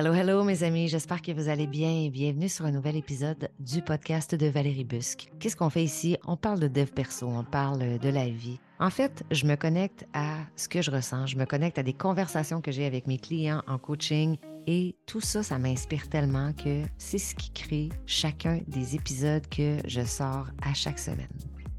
Hello, hello mes amis, j'espère que vous allez bien et bienvenue sur un nouvel épisode du podcast de Valérie Busque. Qu'est-ce qu'on fait ici? On parle de dev perso, on parle de la vie. En fait, je me connecte à ce que je ressens, je me connecte à des conversations que j'ai avec mes clients en coaching et tout ça, ça m'inspire tellement que c'est ce qui crée chacun des épisodes que je sors à chaque semaine.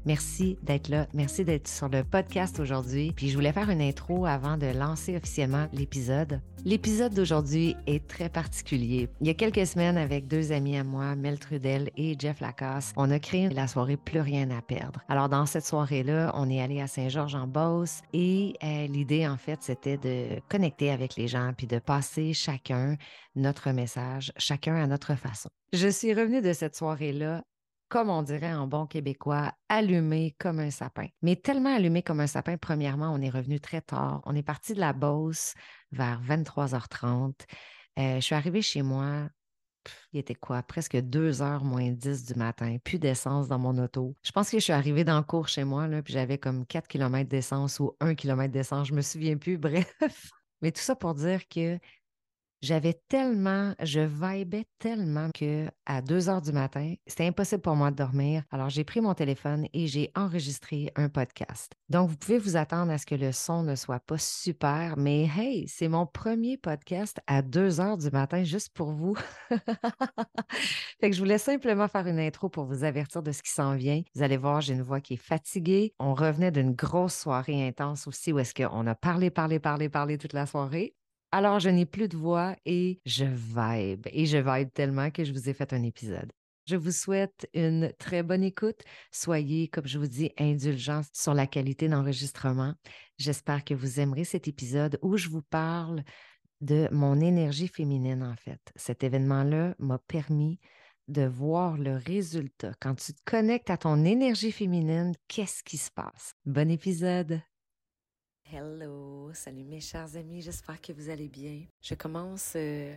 Merci d'être là. Merci d'être sur le podcast aujourd'hui. Puis je voulais faire une intro avant de lancer officiellement l'épisode. L'épisode d'aujourd'hui est très particulier. Il y a quelques semaines, avec deux amis à moi, Mel Trudel et Jeff Lacasse, on a créé la soirée Plus rien à perdre. Alors dans cette soirée-là, on est allé à Saint-Georges-en-Beauce et euh, l'idée en fait, c'était de connecter avec les gens puis de passer chacun notre message, chacun à notre façon. Je suis revenue de cette soirée-là comme on dirait en bon québécois, allumé comme un sapin. Mais tellement allumé comme un sapin, premièrement, on est revenu très tard. On est parti de la Beauce vers 23h30. Euh, je suis arrivée chez moi, il était quoi, presque 2 heures moins 10 du matin, plus d'essence dans mon auto. Je pense que je suis arrivée dans le cours chez moi, puis j'avais comme 4 km d'essence ou 1 km d'essence, je me souviens plus, bref. Mais tout ça pour dire que j'avais tellement, je vibais tellement que à 2 heures du matin, c'était impossible pour moi de dormir. Alors, j'ai pris mon téléphone et j'ai enregistré un podcast. Donc, vous pouvez vous attendre à ce que le son ne soit pas super, mais hey, c'est mon premier podcast à 2 heures du matin juste pour vous. fait que je voulais simplement faire une intro pour vous avertir de ce qui s'en vient. Vous allez voir, j'ai une voix qui est fatiguée. On revenait d'une grosse soirée intense aussi où est-ce qu'on a parlé, parlé, parlé, parlé toute la soirée. Alors, je n'ai plus de voix et je vibe. Et je vibe tellement que je vous ai fait un épisode. Je vous souhaite une très bonne écoute. Soyez, comme je vous dis, indulgents sur la qualité d'enregistrement. J'espère que vous aimerez cet épisode où je vous parle de mon énergie féminine, en fait. Cet événement-là m'a permis de voir le résultat. Quand tu te connectes à ton énergie féminine, qu'est-ce qui se passe? Bon épisode! Hello, salut mes chers amis, j'espère que vous allez bien. Je commence euh,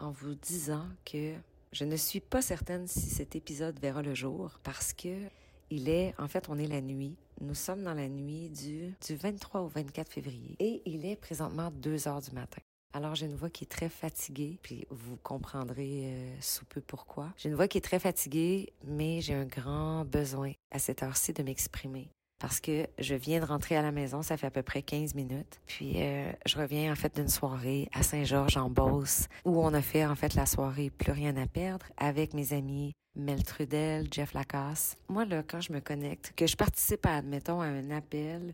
en vous disant que je ne suis pas certaine si cet épisode verra le jour parce que il est, en fait, on est la nuit. Nous sommes dans la nuit du, du 23 au 24 février et il est présentement 2 heures du matin. Alors, j'ai une voix qui est très fatiguée, puis vous comprendrez euh, sous peu pourquoi. J'ai une voix qui est très fatiguée, mais j'ai un grand besoin à cette heure-ci de m'exprimer parce que je viens de rentrer à la maison, ça fait à peu près 15 minutes. Puis euh, je reviens en fait d'une soirée à Saint-Georges en Beauce où on a fait en fait la soirée Plus rien à perdre avec mes amis Mel Trudel, Jeff Lacasse. Moi là quand je me connecte, que je participe à admettons à un appel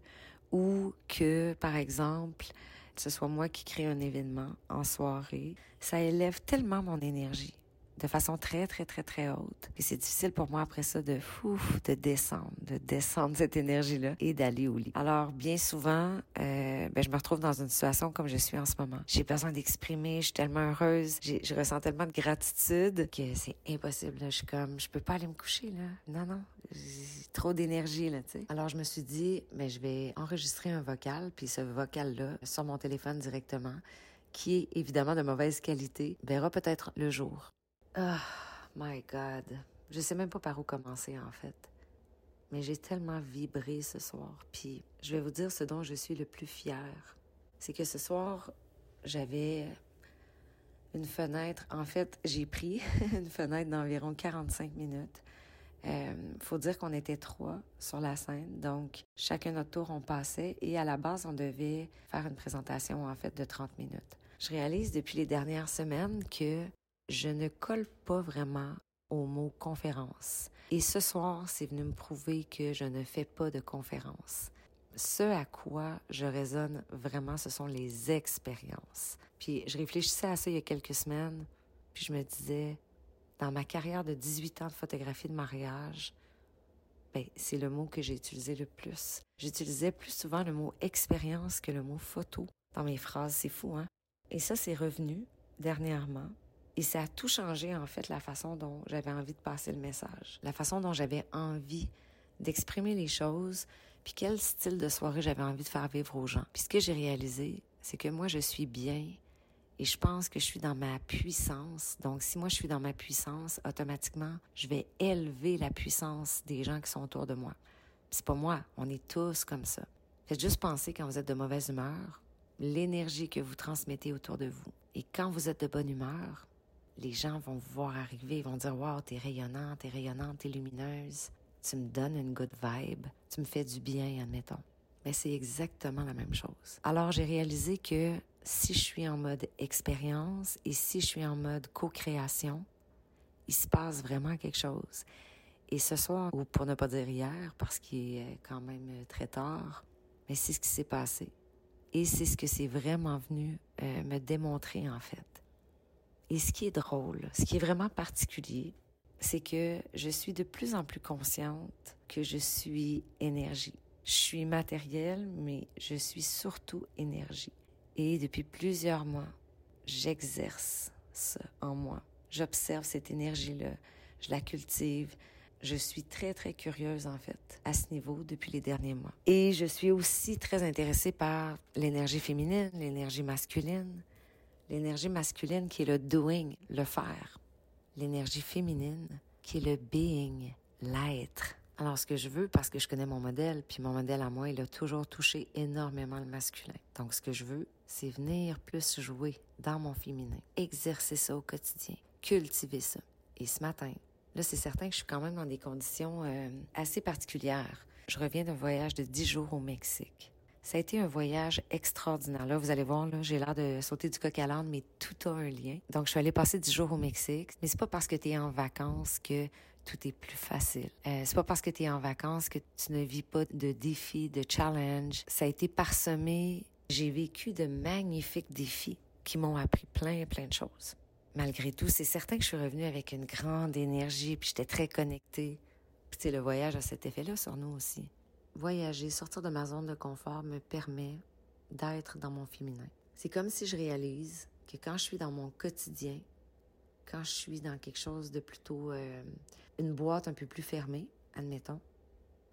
ou que par exemple ce soit moi qui crée un événement en soirée, ça élève tellement mon énergie de façon très, très, très, très haute. Et c'est difficile pour moi après ça de fou, de descendre, de descendre cette énergie-là et d'aller au lit. Alors, bien souvent, euh, ben, je me retrouve dans une situation comme je suis en ce moment. J'ai besoin d'exprimer, je suis tellement heureuse, je ressens tellement de gratitude que c'est impossible. Je suis comme, je peux pas aller me coucher, là. Non, non, j'ai trop d'énergie, là, tu. Alors, je me suis dit, mais je vais enregistrer un vocal, puis ce vocal-là, sur mon téléphone directement, qui est évidemment de mauvaise qualité, verra peut-être le jour. Oh my God. Je sais même pas par où commencer en fait. Mais j'ai tellement vibré ce soir. Puis je vais vous dire ce dont je suis le plus fière. C'est que ce soir, j'avais une fenêtre. En fait, j'ai pris une fenêtre d'environ 45 minutes. Euh, faut dire qu'on était trois sur la scène, donc chacun notre tour on passait et à la base on devait faire une présentation en fait de 30 minutes. Je réalise depuis les dernières semaines que je ne colle pas vraiment au mot conférence. Et ce soir, c'est venu me prouver que je ne fais pas de conférence. Ce à quoi je raisonne vraiment, ce sont les expériences. Puis je réfléchissais à ça il y a quelques semaines, puis je me disais, dans ma carrière de 18 ans de photographie de mariage, ben, c'est le mot que j'ai utilisé le plus. J'utilisais plus souvent le mot expérience que le mot photo dans mes phrases. C'est fou, hein? Et ça, c'est revenu dernièrement. Et ça a tout changé, en fait, la façon dont j'avais envie de passer le message, la façon dont j'avais envie d'exprimer les choses, puis quel style de soirée j'avais envie de faire vivre aux gens. Puis ce que j'ai réalisé, c'est que moi, je suis bien et je pense que je suis dans ma puissance. Donc, si moi, je suis dans ma puissance, automatiquement, je vais élever la puissance des gens qui sont autour de moi. C'est pas moi, on est tous comme ça. Faites juste penser quand vous êtes de mauvaise humeur, l'énergie que vous transmettez autour de vous. Et quand vous êtes de bonne humeur, les gens vont voir arriver, ils vont dire Wow, t'es rayonnante, t'es rayonnante, t'es lumineuse, tu me donnes une good vibe, tu me fais du bien, admettons. Mais c'est exactement la même chose. Alors j'ai réalisé que si je suis en mode expérience et si je suis en mode co-création, il se passe vraiment quelque chose. Et ce soir, ou pour ne pas dire hier, parce qu'il est quand même très tard, mais c'est ce qui s'est passé. Et c'est ce que c'est vraiment venu euh, me démontrer en fait. Et ce qui est drôle, ce qui est vraiment particulier, c'est que je suis de plus en plus consciente que je suis énergie. Je suis matériel, mais je suis surtout énergie. Et depuis plusieurs mois, j'exerce ça en moi. J'observe cette énergie-là, je la cultive. Je suis très, très curieuse, en fait, à ce niveau depuis les derniers mois. Et je suis aussi très intéressée par l'énergie féminine, l'énergie masculine. L'énergie masculine qui est le doing, le faire. L'énergie féminine qui est le being, l'être. Alors, ce que je veux, parce que je connais mon modèle, puis mon modèle à moi, il a toujours touché énormément le masculin. Donc, ce que je veux, c'est venir plus jouer dans mon féminin, exercer ça au quotidien, cultiver ça. Et ce matin, là, c'est certain que je suis quand même dans des conditions euh, assez particulières. Je reviens d'un voyage de dix jours au Mexique. Ça a été un voyage extraordinaire. Là, vous allez voir, là, j'ai l'air de sauter du coq à l'âne, mais tout a un lien. Donc, je suis allée passer dix jours au Mexique. Mais c'est pas parce que tu es en vacances que tout est plus facile. Euh, c'est pas parce que tu es en vacances que tu ne vis pas de défis, de challenges. Ça a été parsemé. J'ai vécu de magnifiques défis qui m'ont appris plein, plein de choses. Malgré tout, c'est certain que je suis revenue avec une grande énergie, puis j'étais très connectée. Puis, tu le voyage a cet effet-là sur nous aussi. Voyager, sortir de ma zone de confort me permet d'être dans mon féminin. C'est comme si je réalise que quand je suis dans mon quotidien, quand je suis dans quelque chose de plutôt euh, une boîte un peu plus fermée, admettons,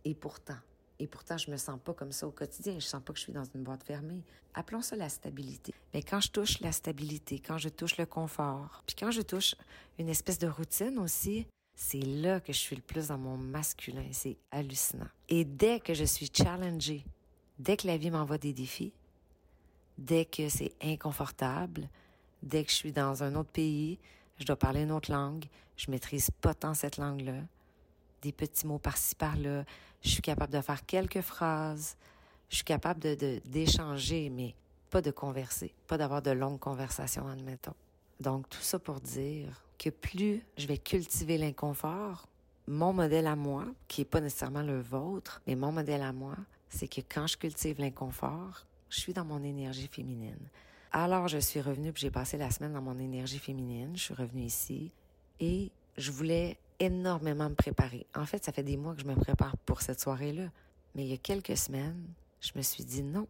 et pourtant, et pourtant je me sens pas comme ça au quotidien, je sens pas que je suis dans une boîte fermée. Appelons ça la stabilité. Mais quand je touche la stabilité, quand je touche le confort, puis quand je touche une espèce de routine aussi, c'est là que je suis le plus dans mon masculin. C'est hallucinant. Et dès que je suis challengée, dès que la vie m'envoie des défis, dès que c'est inconfortable, dès que je suis dans un autre pays, je dois parler une autre langue, je maîtrise pas tant cette langue-là, des petits mots par-ci par-là, je suis capable de faire quelques phrases, je suis capable de d'échanger, mais pas de converser, pas d'avoir de longues conversations, admettons. Donc tout ça pour dire que plus je vais cultiver l'inconfort, mon modèle à moi, qui est pas nécessairement le vôtre, mais mon modèle à moi, c'est que quand je cultive l'inconfort, je suis dans mon énergie féminine. Alors, je suis revenue, puis j'ai passé la semaine dans mon énergie féminine. Je suis revenue ici et je voulais énormément me préparer. En fait, ça fait des mois que je me prépare pour cette soirée-là. Mais il y a quelques semaines, je me suis dit non,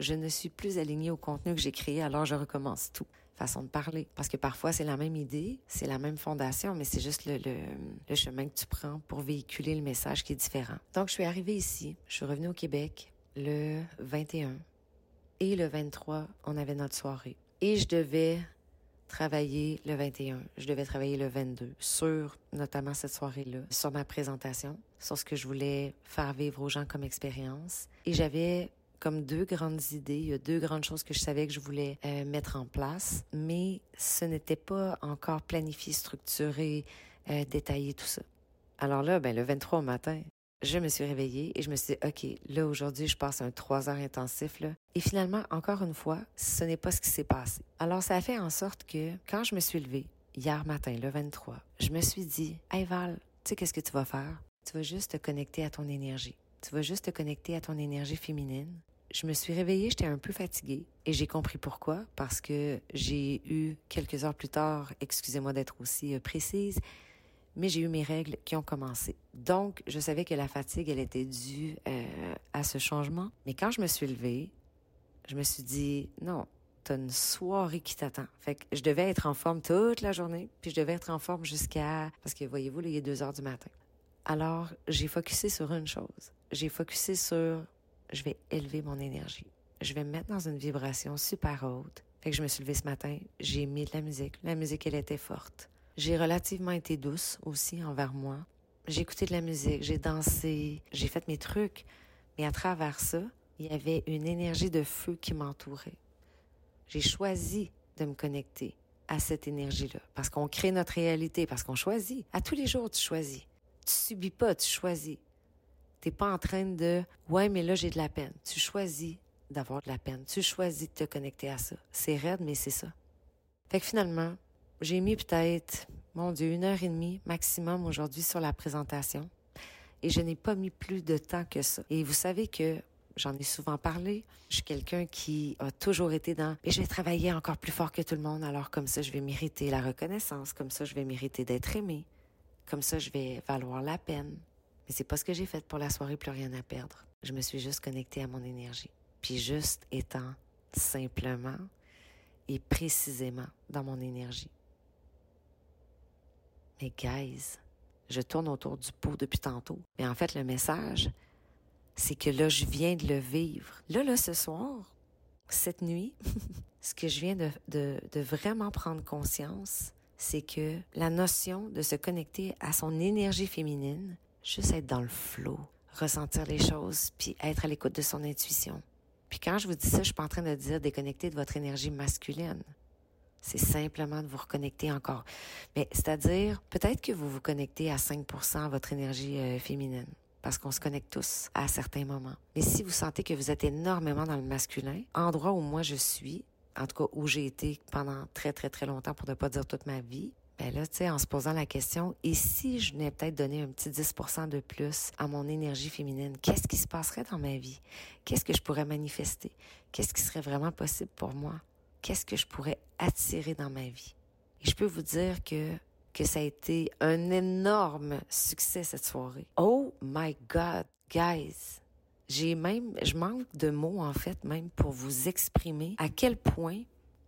je ne suis plus alignée au contenu que j'ai créé, alors je recommence tout façon de parler. Parce que parfois, c'est la même idée, c'est la même fondation, mais c'est juste le, chemin que tu prends pour véhiculer le message qui est différent. Donc, je suis arrivée ici, je suis revenue au Québec le 21 et le 23, on avait notre soirée. Et je devais travailler le 21, je devais travailler le 22 sur notamment cette soirée-là, sur ma présentation, sur ce que je voulais faire vivre aux gens comme expérience. Et j'avais comme deux grandes idées. Il y a deux grandes choses que je savais que je voulais euh, mettre en place, mais ce n'était pas encore planifié, structuré, euh, détaillé, tout ça. Alors là, ben, le 23 au matin, je me suis réveillée et je me suis dit, OK, là, aujourd'hui, je passe un trois heures intensif, là. Et finalement, encore une fois, ce n'est pas ce qui s'est passé. Alors, ça a fait en sorte que quand je me suis levée, hier matin, le 23, je me suis dit, Hey Val, tu sais qu'est-ce que tu vas faire? Tu vas juste te connecter à ton énergie. Tu vas juste te connecter à ton énergie féminine je me suis réveillée, j'étais un peu fatiguée et j'ai compris pourquoi parce que j'ai eu quelques heures plus tard, excusez-moi d'être aussi euh, précise, mais j'ai eu mes règles qui ont commencé. Donc, je savais que la fatigue, elle était due euh, à ce changement. Mais quand je me suis levée, je me suis dit, non, t'as une soirée qui t'attend. Fait que je devais être en forme toute la journée, puis je devais être en forme jusqu'à... Parce que, voyez-vous, il est deux heures du matin. Alors, j'ai focusé sur une chose. J'ai focusé sur je vais élever mon énergie. Je vais me mettre dans une vibration super haute. Fait que je me suis levée ce matin, j'ai mis de la musique. La musique, elle était forte. J'ai relativement été douce aussi envers moi. J'ai écouté de la musique, j'ai dansé, j'ai fait mes trucs. Mais à travers ça, il y avait une énergie de feu qui m'entourait. J'ai choisi de me connecter à cette énergie-là. Parce qu'on crée notre réalité, parce qu'on choisit. À tous les jours, tu choisis. Tu subis pas, tu choisis. T'es pas en train de, ouais, mais là, j'ai de la peine. Tu choisis d'avoir de la peine. Tu choisis de te connecter à ça. C'est raide, mais c'est ça. Fait que finalement, j'ai mis peut-être, mon Dieu, une heure et demie maximum aujourd'hui sur la présentation. Et je n'ai pas mis plus de temps que ça. Et vous savez que J'en ai souvent parlé. Je suis quelqu'un qui a toujours été dans et je vais travailler encore plus fort que tout le monde. Alors comme ça, je vais mériter la reconnaissance. Comme ça, je vais mériter d'être aimé. Comme ça, je vais valoir la peine. Mais c'est pas ce que j'ai fait pour la soirée, plus rien à perdre. Je me suis juste connectée à mon énergie. Puis juste étant simplement et précisément dans mon énergie. Mais guys, je tourne autour du pot depuis tantôt. Mais en fait, le message, c'est que là, je viens de le vivre. Là, là, ce soir, cette nuit, ce que je viens de, de, de vraiment prendre conscience, c'est que la notion de se connecter à son énergie féminine, juste être dans le flot, ressentir les choses, puis être à l'écoute de son intuition. Puis quand je vous dis ça, je suis pas en train de dire déconnecter de votre énergie masculine. C'est simplement de vous reconnecter encore. Mais c'est-à-dire, peut-être que vous vous connectez à 5% à votre énergie euh, féminine parce qu'on se connecte tous à certains moments. Mais si vous sentez que vous êtes énormément dans le masculin, endroit où moi je suis, en tout cas où j'ai été pendant très très très longtemps pour ne pas dire toute ma vie, ben là, tu sais, en se posant la question, et si je venais peut-être donner un petit 10% de plus à mon énergie féminine, qu'est-ce qui se passerait dans ma vie? Qu'est-ce que je pourrais manifester? Qu'est-ce qui serait vraiment possible pour moi? Qu'est-ce que je pourrais attirer dans ma vie? Et je peux vous dire que que ça a été un énorme succès cette soirée. Oh my God, guys. J'ai même, je manque de mots en fait même pour vous exprimer à quel point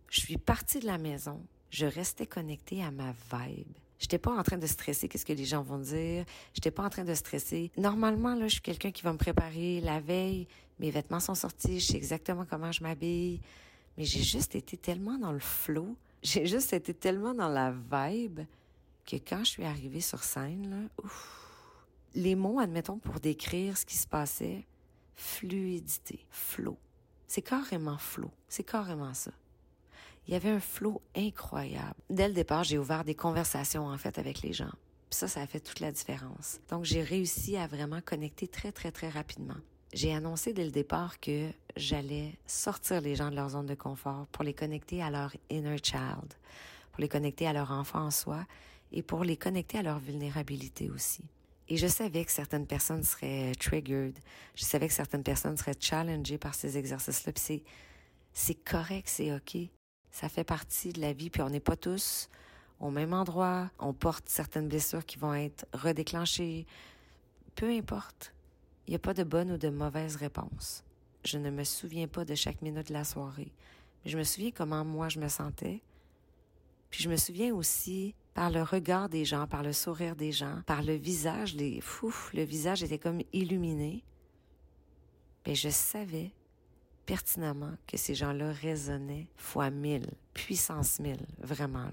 je suis partie de la maison, je restais connectée à ma vibe. J'étais pas en train de stresser qu'est-ce que les gens vont dire. J'étais pas en train de stresser. Normalement, là, je suis quelqu'un qui va me préparer la veille. Mes vêtements sont sortis. Je sais exactement comment je m'habille. Mais j'ai juste été tellement dans le flow. J'ai juste été tellement dans la vibe que quand je suis arrivée sur scène, les mots, admettons, pour décrire ce qui se passait, fluidité, flow. C'est carrément flow. C'est carrément ça. Il y avait un flow incroyable. Dès le départ, j'ai ouvert des conversations, en fait, avec les gens. Puis ça, ça a fait toute la différence. Donc, j'ai réussi à vraiment connecter très, très, très rapidement. J'ai annoncé dès le départ que j'allais sortir les gens de leur zone de confort pour les connecter à leur inner child, pour les connecter à leur enfant en soi et pour les connecter à leur vulnérabilité aussi. Et je savais que certaines personnes seraient triggered. Je savais que certaines personnes seraient challengées par ces exercices-là. C'est correct, c'est OK. Ça fait partie de la vie. Puis on n'est pas tous au même endroit. On porte certaines blessures qui vont être redéclenchées. Peu importe. Il n'y a pas de bonne ou de mauvaise réponse. Je ne me souviens pas de chaque minute de la soirée. Mais je me souviens comment moi je me sentais. Puis je me souviens aussi par le regard des gens, par le sourire des gens, par le visage, les fouf, le visage était comme illuminé. Mais je savais pertinemment que ces gens-là résonnaient fois mille, puissance mille, vraiment.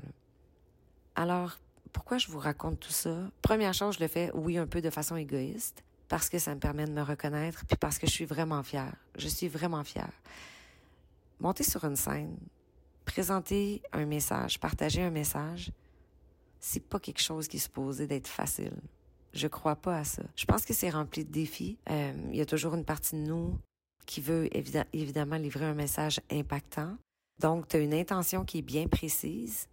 Alors, pourquoi je vous raconte tout ça? Première chose, je le fais, oui, un peu de façon égoïste, parce que ça me permet de me reconnaître, puis parce que je suis vraiment fière. Je suis vraiment fière. Monter sur une scène, présenter un message, partager un message, c'est pas quelque chose qui est supposé d'être facile. Je crois pas à ça. Je pense que c'est rempli de défis. Euh, il y a toujours une partie de nous qui veut évidemment livrer un message impactant. Donc, tu as une intention qui est bien précise,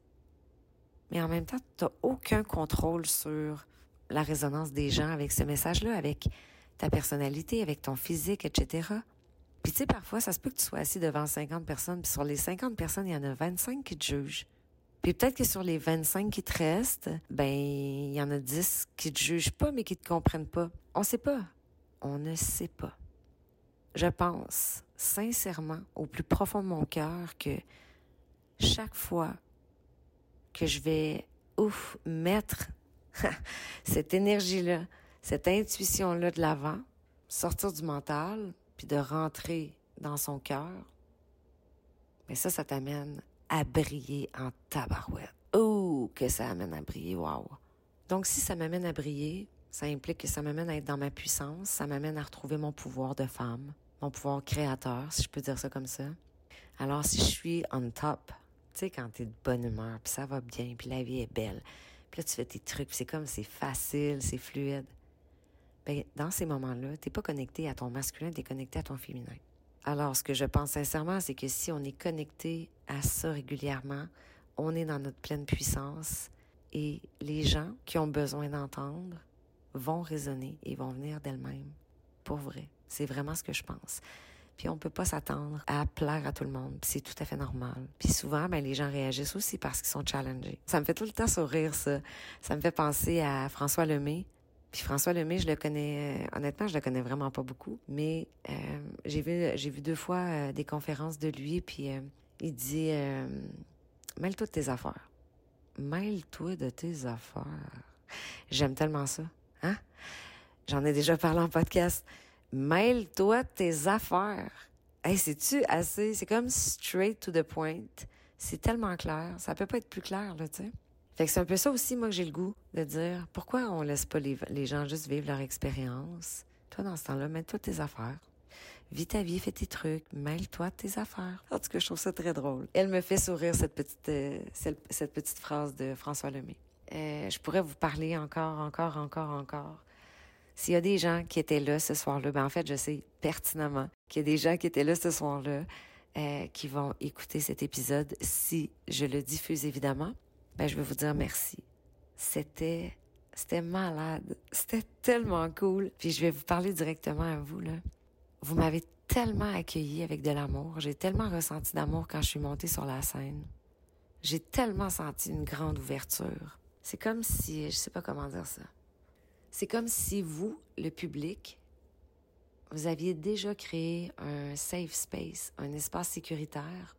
mais en même temps, tu n'as aucun contrôle sur la résonance des gens avec ce message-là, avec ta personnalité, avec ton physique, etc. Puis tu sais, parfois, ça se peut que tu sois assis devant 50 personnes, puis sur les 50 personnes, il y en a 25 qui te jugent. Puis peut-être que sur les 25 qui te restent, ben il y en a 10 qui te jugent pas mais qui te comprennent pas. On sait pas. On ne sait pas. Je pense sincèrement au plus profond de mon cœur que chaque fois que je vais ouf mettre cette énergie-là, cette intuition-là de l'avant, sortir du mental, puis de rentrer dans son cœur, mais ça, ça t'amène à briller en tabarouette. Oh, que ça amène à briller, wow. Donc, si ça m'amène à briller, ça implique que ça m'amène à être dans ma puissance, ça m'amène à retrouver mon pouvoir de femme, mon pouvoir créateur, si je peux dire ça comme ça. Alors, si je suis on top, tu sais, quand tu es de bonne humeur, puis ça va bien, puis la vie est belle, puis là, tu fais tes trucs, c'est comme, c'est facile, c'est fluide. Ben, dans ces moments-là, t'es pas connecté à ton masculin, tu es connecté à ton féminin. Alors, ce que je pense sincèrement, c'est que si on est connecté à ça régulièrement, on est dans notre pleine puissance et les gens qui ont besoin d'entendre vont résonner et vont venir d'elles-mêmes. Pour vrai. C'est vraiment ce que je pense. Puis on peut pas s'attendre à plaire à tout le monde. C'est tout à fait normal. Puis souvent, ben, les gens réagissent aussi parce qu'ils sont challengés. Ça me fait tout le temps sourire, ça. Ça me fait penser à François Lemay. Puis François Lemay, je le connais, euh, honnêtement, je le connais vraiment pas beaucoup, mais euh, j'ai vu, j'ai vu deux fois euh, des conférences de lui, puis il dit, mêle-toi de tes affaires. Mêle-toi de tes affaires. J'aime tellement ça, hein? J'en ai déjà parlé en podcast. Mêle-toi tes affaires. Hey, c'est-tu assez? C'est comme straight to the point. C'est tellement clair. Ça peut pas être plus clair, là, tu sais. Fait que c'est un peu ça aussi, moi, que j'ai le goût de dire. Pourquoi on laisse pas les, les gens juste vivre leur expérience? Toi, dans ce temps-là, mets-toi tes affaires. Vis ta vie, fais tes trucs, mêle-toi tes affaires. En tout cas, je trouve ça très drôle. Elle me fait sourire, cette petite, euh, cette, petite phrase de François Lemay. Euh, je pourrais vous parler encore, encore, encore, encore. S'il y a des gens qui étaient là ce soir-là, ben en fait, je sais pertinemment qu'il y a des gens qui étaient là ce soir-là euh, qui vont écouter cet épisode si je le diffuse évidemment ben, je vais vous dire merci. C'était, c'était malade. C'était tellement cool. Puis je vais vous parler directement à vous, là. Vous m'avez tellement accueilli avec de l'amour. J'ai tellement ressenti d'amour quand je suis montée sur la scène. J'ai tellement senti une grande ouverture. C'est comme si, je sais pas comment dire ça. C'est comme si vous, le public, vous aviez déjà créé un safe space, un espace sécuritaire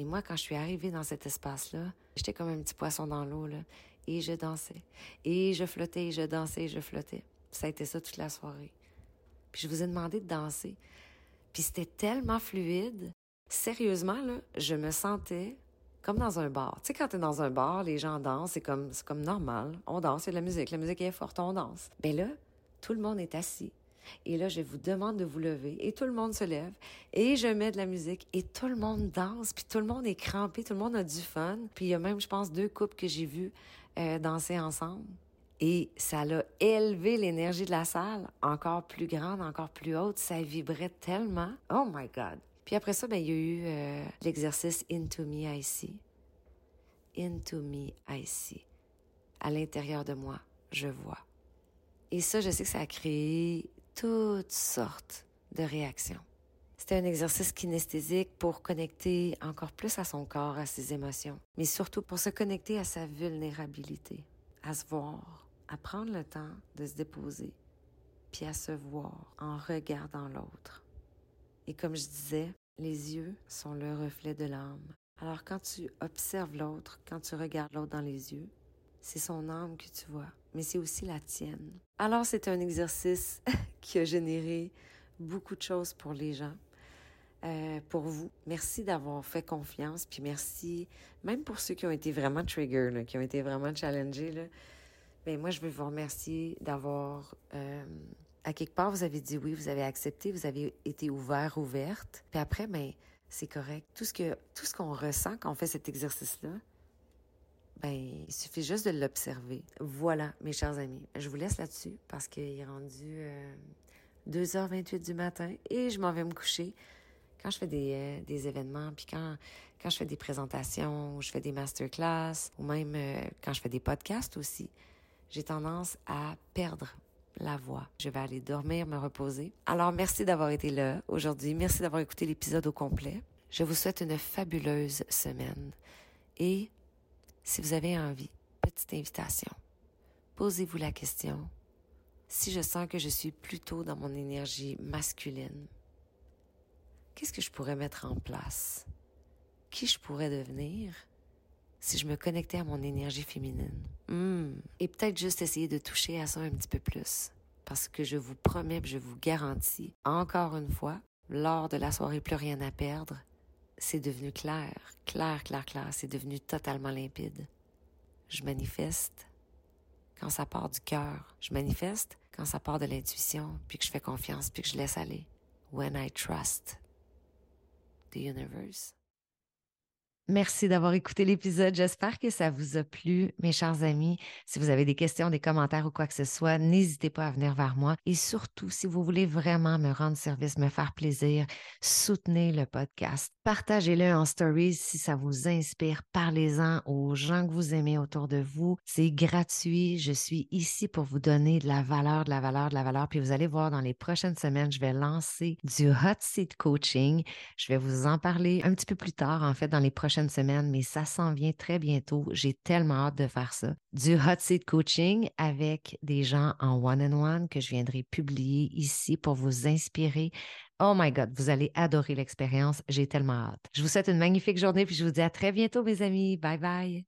et moi, quand je suis arrivée dans cet espace-là, j'étais comme un petit poisson dans l'eau, là. Et je dansais. Et je flottais, et je dansais, et je flottais. Ça a été ça toute la soirée. Puis je vous ai demandé de danser. Puis c'était tellement fluide. Sérieusement, là, je me sentais comme dans un bar. Tu sais, quand t'es dans un bar, les gens dansent, c'est comme, c'est comme normal. On danse, c'est de la musique. La musique est forte, on danse. Ben là, tout le monde est assis. Et là, je vous demande de vous lever et tout le monde se lève et je mets de la musique et tout le monde danse puis tout le monde est crampé, tout le monde a du fun. Puis il y a même, je pense, deux couples que j'ai vus euh, danser ensemble. Et ça l'a élevé l'énergie de la salle, encore plus grande, encore plus haute. Ça vibrait tellement. Oh my God. Puis après ça, ben, il y a eu euh, l'exercice Into Me I See. Into Me I See. À l'intérieur de moi, je vois. Et ça, je sais que ça a créé toutes sortes de réactions. C'était un exercice kinesthésique pour connecter encore plus à son corps, à ses émotions, mais surtout pour se connecter à sa vulnérabilité, à se voir, à prendre le temps de se déposer, puis à se voir en regardant l'autre. Et comme je disais, les yeux sont le reflet de l'âme. Alors quand tu observes l'autre, quand tu regardes l'autre dans les yeux, c'est son âme que tu vois, mais c'est aussi la tienne. Alors c'est un exercice qui a généré beaucoup de choses pour les gens. Euh, pour vous. Merci d'avoir fait confiance, puis merci même pour ceux qui ont été vraiment trigger, qui ont été vraiment challengés. Ben, moi, je veux vous remercier d'avoir... Euh, à quelque part, vous avez dit oui, vous avez accepté, vous avez été ouvert, ouverte. Puis après, ben, c'est correct. Tout ce que tout ce qu'on ressent quand on fait cet exercice-là, ben, il suffit juste de l'observer. Voilà, mes chers amis. Je vous laisse là-dessus parce qu'il est rendu 2h28 euh, du matin et je m'en vais me coucher. Quand je fais des, euh, des événements, puis quand, quand je fais des présentations, ou je fais des masterclass, ou même euh, quand je fais des podcasts aussi, j'ai tendance à perdre la voix. Je vais aller dormir, me reposer. Alors, merci d'avoir été là aujourd'hui. Merci d'avoir écouté l'épisode au complet. Je vous souhaite une fabuleuse semaine et si vous avez envie, petite invitation. Posez-vous la question. Si je sens que je suis plutôt dans mon énergie masculine, qu'est-ce que je pourrais mettre en place? Qui je pourrais devenir si je me connectais à mon énergie féminine? Et peut-être juste essayer de toucher à ça un petit peu plus. Parce que je vous promets, je vous garantis, encore une fois, lors de la soirée Plus rien à perdre, c'est devenu clair, clair, clair, clair, c'est devenu totalement limpide. Je manifeste quand ça part du cœur. Je manifeste quand ça part de l'intuition, puis que je fais confiance, puis que je laisse aller. When I trust. the universe. Merci d'avoir écouté l'épisode. J'espère que ça vous a plu, mes chers amis. Si vous avez des questions, des commentaires ou quoi que ce soit, n'hésitez pas à venir vers moi. Et surtout, si vous voulez vraiment me rendre service, me faire plaisir, soutenez le podcast. Partagez-le en stories si ça vous inspire. Parlez-en aux gens que vous aimez autour de vous. C'est gratuit. Je suis ici pour vous donner de la valeur, de la valeur, de la valeur. Puis vous allez voir dans les prochaines semaines, je vais lancer du hot seat coaching. Je vais vous en parler un petit peu plus tard, en fait, dans les prochaines semaine, mais ça s'en vient très bientôt. J'ai tellement hâte de faire ça. Du hot seat coaching avec des gens en one-on-one que je viendrai publier ici pour vous inspirer. Oh my God, vous allez adorer l'expérience. J'ai tellement hâte. Je vous souhaite une magnifique journée puis je vous dis à très bientôt, mes amis. Bye bye.